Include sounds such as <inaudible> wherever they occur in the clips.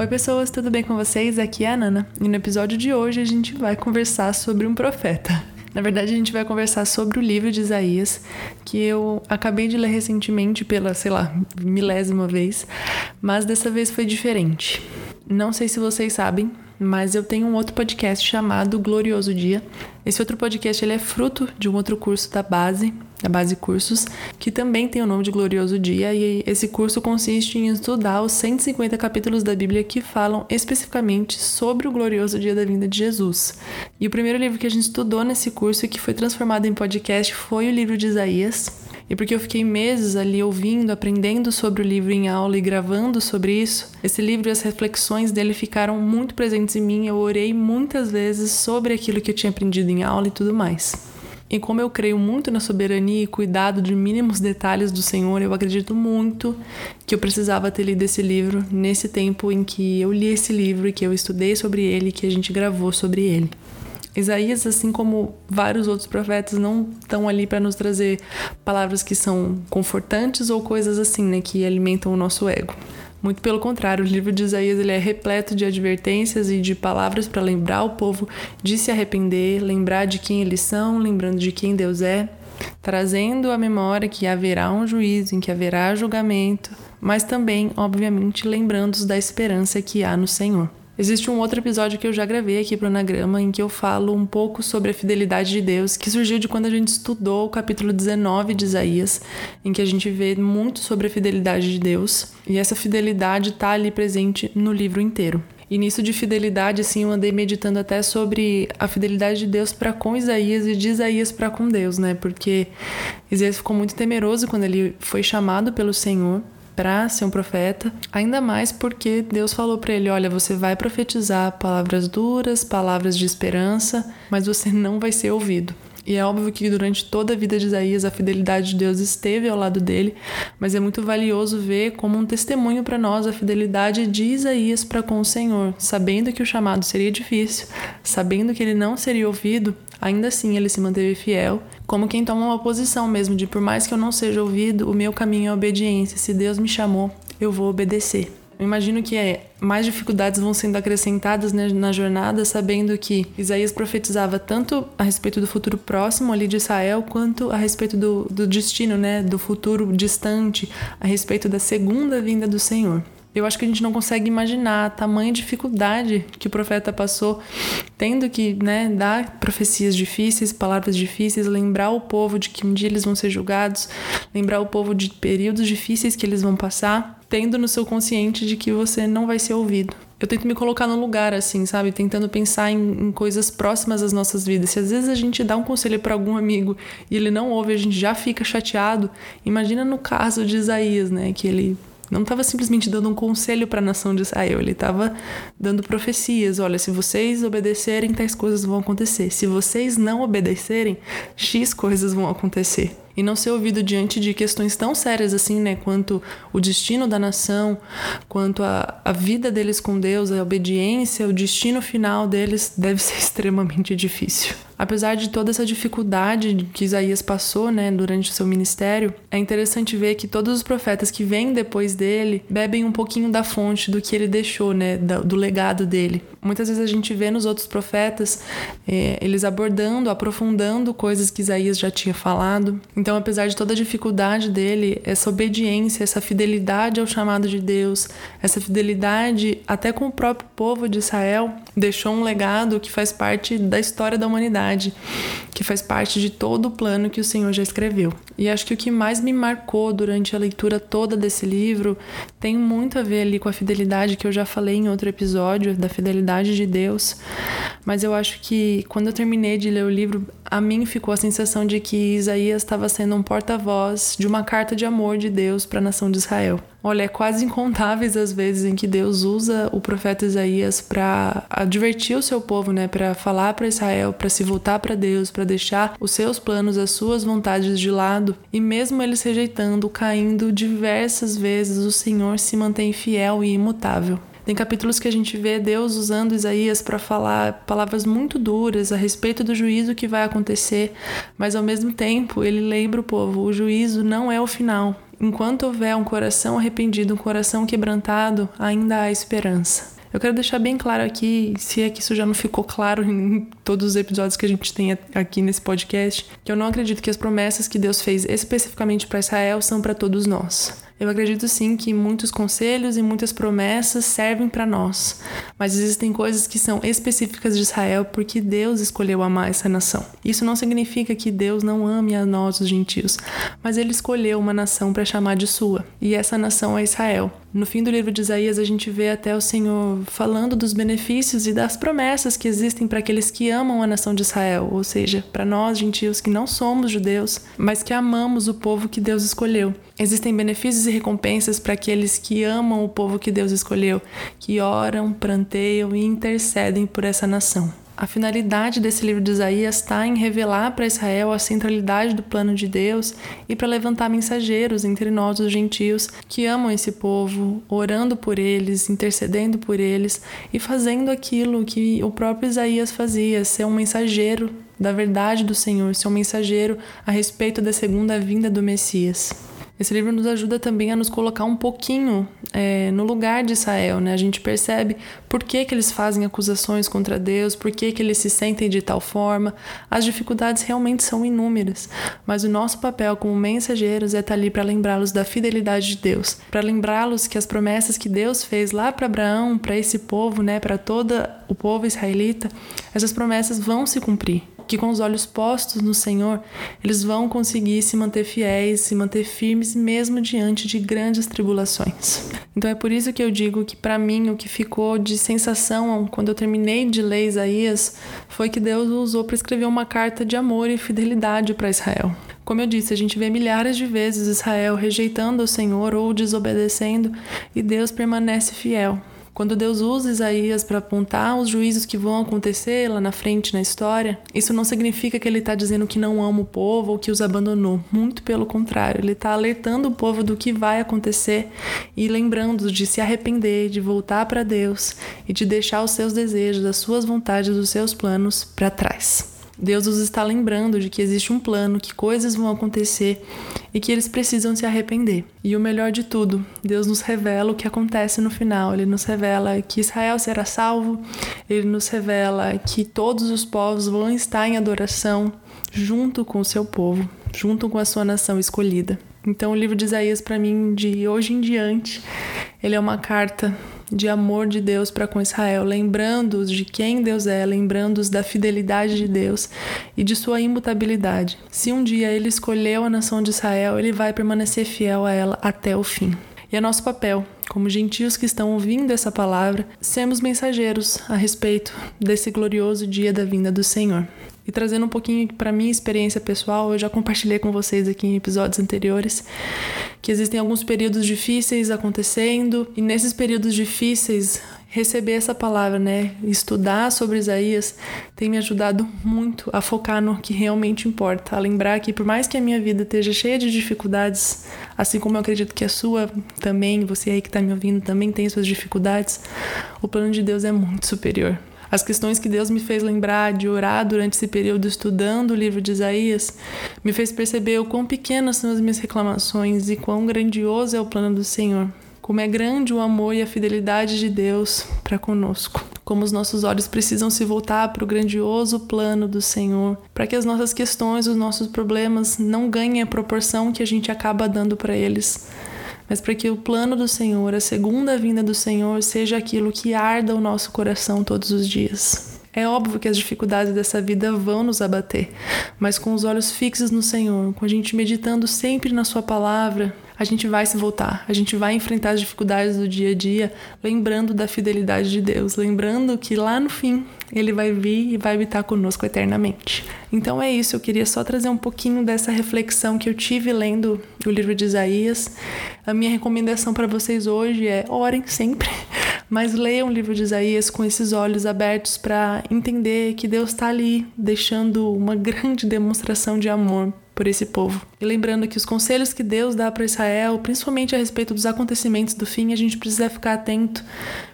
Oi, pessoas, tudo bem com vocês? Aqui é a Nana e no episódio de hoje a gente vai conversar sobre um profeta. Na verdade, a gente vai conversar sobre o livro de Isaías, que eu acabei de ler recentemente pela, sei lá, milésima vez, mas dessa vez foi diferente. Não sei se vocês sabem, mas eu tenho um outro podcast chamado Glorioso Dia. Esse outro podcast ele é fruto de um outro curso da base, da base cursos, que também tem o nome de Glorioso Dia, e esse curso consiste em estudar os 150 capítulos da Bíblia que falam especificamente sobre o glorioso dia da vinda de Jesus. E o primeiro livro que a gente estudou nesse curso e que foi transformado em podcast foi o livro de Isaías. E porque eu fiquei meses ali ouvindo, aprendendo sobre o livro em aula e gravando sobre isso, esse livro e as reflexões dele ficaram muito presentes em mim. Eu orei muitas vezes sobre aquilo que eu tinha aprendido em aula e tudo mais. E como eu creio muito na soberania e cuidado de mínimos detalhes do Senhor, eu acredito muito que eu precisava ter lido esse livro nesse tempo em que eu li esse livro e que eu estudei sobre ele que a gente gravou sobre ele. Isaías, assim como vários outros profetas, não estão ali para nos trazer palavras que são confortantes ou coisas assim, né, que alimentam o nosso ego. Muito pelo contrário, o livro de Isaías ele é repleto de advertências e de palavras para lembrar o povo de se arrepender, lembrar de quem eles são, lembrando de quem Deus é, trazendo à memória que haverá um juízo, em que haverá julgamento, mas também, obviamente, lembrando-os da esperança que há no Senhor. Existe um outro episódio que eu já gravei aqui pro Anagrama em que eu falo um pouco sobre a fidelidade de Deus, que surgiu de quando a gente estudou o capítulo 19 de Isaías, em que a gente vê muito sobre a fidelidade de Deus, e essa fidelidade está ali presente no livro inteiro. E nisso de fidelidade, assim, eu andei meditando até sobre a fidelidade de Deus para com Isaías e de Isaías para com Deus, né? Porque Isaías ficou muito temeroso quando ele foi chamado pelo Senhor para ser um profeta, ainda mais porque Deus falou para ele: olha, você vai profetizar palavras duras, palavras de esperança, mas você não vai ser ouvido. E é óbvio que durante toda a vida de Isaías a fidelidade de Deus esteve ao lado dele, mas é muito valioso ver como um testemunho para nós a fidelidade de Isaías para com o Senhor, sabendo que o chamado seria difícil, sabendo que ele não seria ouvido, ainda assim ele se manteve fiel como quem toma uma posição mesmo de por mais que eu não seja ouvido, o meu caminho é obediência. Se Deus me chamou, eu vou obedecer. Eu imagino que é, mais dificuldades vão sendo acrescentadas né, na jornada, sabendo que Isaías profetizava tanto a respeito do futuro próximo ali de Israel, quanto a respeito do, do destino, né, do futuro distante, a respeito da segunda vinda do Senhor. Eu acho que a gente não consegue imaginar a tamanha dificuldade que o profeta passou, tendo que né, dar profecias difíceis, palavras difíceis, lembrar o povo de que um dia eles vão ser julgados, lembrar o povo de períodos difíceis que eles vão passar, tendo no seu consciente de que você não vai ser ouvido. Eu tento me colocar no lugar, assim, sabe? Tentando pensar em, em coisas próximas às nossas vidas. Se às vezes a gente dá um conselho para algum amigo e ele não ouve, a gente já fica chateado. Imagina no caso de Isaías, né? Que ele não estava simplesmente dando um conselho para a nação de Israel, ele estava dando profecias. Olha, se vocês obedecerem, tais coisas vão acontecer. Se vocês não obedecerem, X coisas vão acontecer e não ser ouvido diante de questões tão sérias assim, né, quanto o destino da nação, quanto a, a vida deles com Deus, a obediência, o destino final deles deve ser <laughs> extremamente difícil. Apesar de toda essa dificuldade que Isaías passou, né, durante o seu ministério, é interessante ver que todos os profetas que vêm depois dele bebem um pouquinho da fonte do que ele deixou, né, do legado dele. Muitas vezes a gente vê nos outros profetas é, eles abordando, aprofundando coisas que Isaías já tinha falado. Então, apesar de toda a dificuldade dele, essa obediência, essa fidelidade ao chamado de Deus, essa fidelidade até com o próprio povo de Israel, deixou um legado que faz parte da história da humanidade, que faz parte de todo o plano que o Senhor já escreveu. E acho que o que mais me marcou durante a leitura toda desse livro tem muito a ver ali com a fidelidade que eu já falei em outro episódio, da fidelidade de Deus. Mas eu acho que quando eu terminei de ler o livro, a mim ficou a sensação de que Isaías estava sendo um porta-voz de uma carta de amor de Deus para a nação de Israel. Olha, é quase incontáveis as vezes em que Deus usa o profeta Isaías para advertir o seu povo, né, para falar para Israel, para se voltar para Deus, para deixar os seus planos, as suas vontades de lado, e mesmo eles rejeitando, caindo diversas vezes, o Senhor se mantém fiel e imutável. Tem capítulos que a gente vê Deus usando Isaías para falar palavras muito duras a respeito do juízo que vai acontecer, mas ao mesmo tempo ele lembra o povo: o juízo não é o final. enquanto houver um coração arrependido, um coração quebrantado, ainda há esperança. Eu quero deixar bem claro aqui, se é que isso já não ficou claro em todos os episódios que a gente tem aqui nesse podcast, que eu não acredito que as promessas que Deus fez especificamente para Israel são para todos nós. Eu acredito sim que muitos conselhos e muitas promessas servem para nós, mas existem coisas que são específicas de Israel porque Deus escolheu amar essa nação. Isso não significa que Deus não ame a nós, os gentios, mas ele escolheu uma nação para chamar de sua, e essa nação é Israel. No fim do livro de Isaías, a gente vê até o Senhor falando dos benefícios e das promessas que existem para aqueles que amam a nação de Israel, ou seja, para nós, gentios que não somos judeus, mas que amamos o povo que Deus escolheu. Existem benefícios e recompensas para aqueles que amam o povo que Deus escolheu, que oram, pranteiam e intercedem por essa nação. A finalidade desse livro de Isaías está em revelar para Israel a centralidade do plano de Deus e para levantar mensageiros entre nós, os gentios, que amam esse povo, orando por eles, intercedendo por eles e fazendo aquilo que o próprio Isaías fazia, ser um mensageiro da verdade do Senhor, ser um mensageiro a respeito da segunda vinda do Messias. Esse livro nos ajuda também a nos colocar um pouquinho é, no lugar de Israel, né? A gente percebe por que, que eles fazem acusações contra Deus, por que, que eles se sentem de tal forma. As dificuldades realmente são inúmeras, mas o nosso papel como mensageiros é estar ali para lembrá-los da fidelidade de Deus, para lembrá-los que as promessas que Deus fez lá para Abraão, para esse povo, né, para todo o povo israelita, essas promessas vão se cumprir que com os olhos postos no Senhor, eles vão conseguir se manter fiéis, se manter firmes mesmo diante de grandes tribulações. Então é por isso que eu digo que para mim o que ficou de sensação quando eu terminei de ler Isaías foi que Deus usou para escrever uma carta de amor e fidelidade para Israel. Como eu disse, a gente vê milhares de vezes Israel rejeitando o Senhor ou desobedecendo e Deus permanece fiel. Quando Deus usa Isaías para apontar os juízos que vão acontecer lá na frente na história, isso não significa que ele está dizendo que não ama o povo ou que os abandonou. Muito pelo contrário, ele está alertando o povo do que vai acontecer e lembrando de se arrepender, de voltar para Deus e de deixar os seus desejos, as suas vontades, os seus planos para trás. Deus os está lembrando de que existe um plano, que coisas vão acontecer e que eles precisam se arrepender. E o melhor de tudo, Deus nos revela o que acontece no final. Ele nos revela que Israel será salvo, ele nos revela que todos os povos vão estar em adoração junto com o seu povo, junto com a sua nação escolhida. Então, o livro de Isaías, para mim, de hoje em diante, ele é uma carta de amor de Deus para com Israel, lembrando-os de quem Deus é, lembrando-os da fidelidade de Deus e de sua imutabilidade. Se um dia ele escolheu a nação de Israel, ele vai permanecer fiel a ela até o fim. E é nosso papel, como gentios que estão ouvindo essa palavra, sermos mensageiros a respeito desse glorioso dia da vinda do Senhor. E trazendo um pouquinho para minha experiência pessoal, eu já compartilhei com vocês aqui em episódios anteriores que existem alguns períodos difíceis acontecendo e nesses períodos difíceis receber essa palavra, né, estudar sobre Isaías tem me ajudado muito a focar no que realmente importa, a lembrar que por mais que a minha vida esteja cheia de dificuldades, assim como eu acredito que a sua também, você aí que está me ouvindo também tem suas dificuldades, o plano de Deus é muito superior. As questões que Deus me fez lembrar de orar durante esse período estudando o livro de Isaías me fez perceber o quão pequenas são as minhas reclamações e quão grandioso é o plano do Senhor. Como é grande o amor e a fidelidade de Deus para conosco. Como os nossos olhos precisam se voltar para o grandioso plano do Senhor, para que as nossas questões, os nossos problemas não ganhem a proporção que a gente acaba dando para eles mas para que o plano do Senhor, a segunda vinda do Senhor, seja aquilo que arda o nosso coração todos os dias. É óbvio que as dificuldades dessa vida vão nos abater, mas com os olhos fixos no Senhor, com a gente meditando sempre na Sua palavra, a gente vai se voltar, a gente vai enfrentar as dificuldades do dia a dia, lembrando da fidelidade de Deus, lembrando que lá no fim ele vai vir e vai habitar conosco eternamente. Então é isso, eu queria só trazer um pouquinho dessa reflexão que eu tive lendo o livro de Isaías. A minha recomendação para vocês hoje é orem sempre, mas leiam o livro de Isaías com esses olhos abertos para entender que Deus está ali deixando uma grande demonstração de amor por esse povo. E lembrando que os conselhos que Deus dá para Israel, principalmente a respeito dos acontecimentos do fim, a gente precisa ficar atento,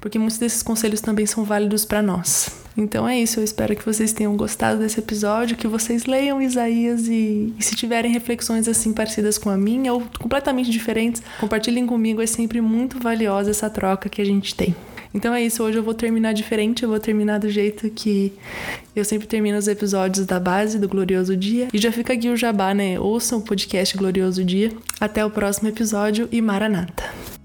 porque muitos desses conselhos também são válidos para nós. Então é isso, eu espero que vocês tenham gostado desse episódio, que vocês leiam Isaías e, e se tiverem reflexões assim parecidas com a minha ou completamente diferentes, compartilhem comigo, é sempre muito valiosa essa troca que a gente tem. Então é isso, hoje eu vou terminar diferente, eu vou terminar do jeito que eu sempre termino os episódios da base do Glorioso Dia. E já fica aqui o jabá, né? Ouçam o podcast Glorioso Dia. Até o próximo episódio e Maranata!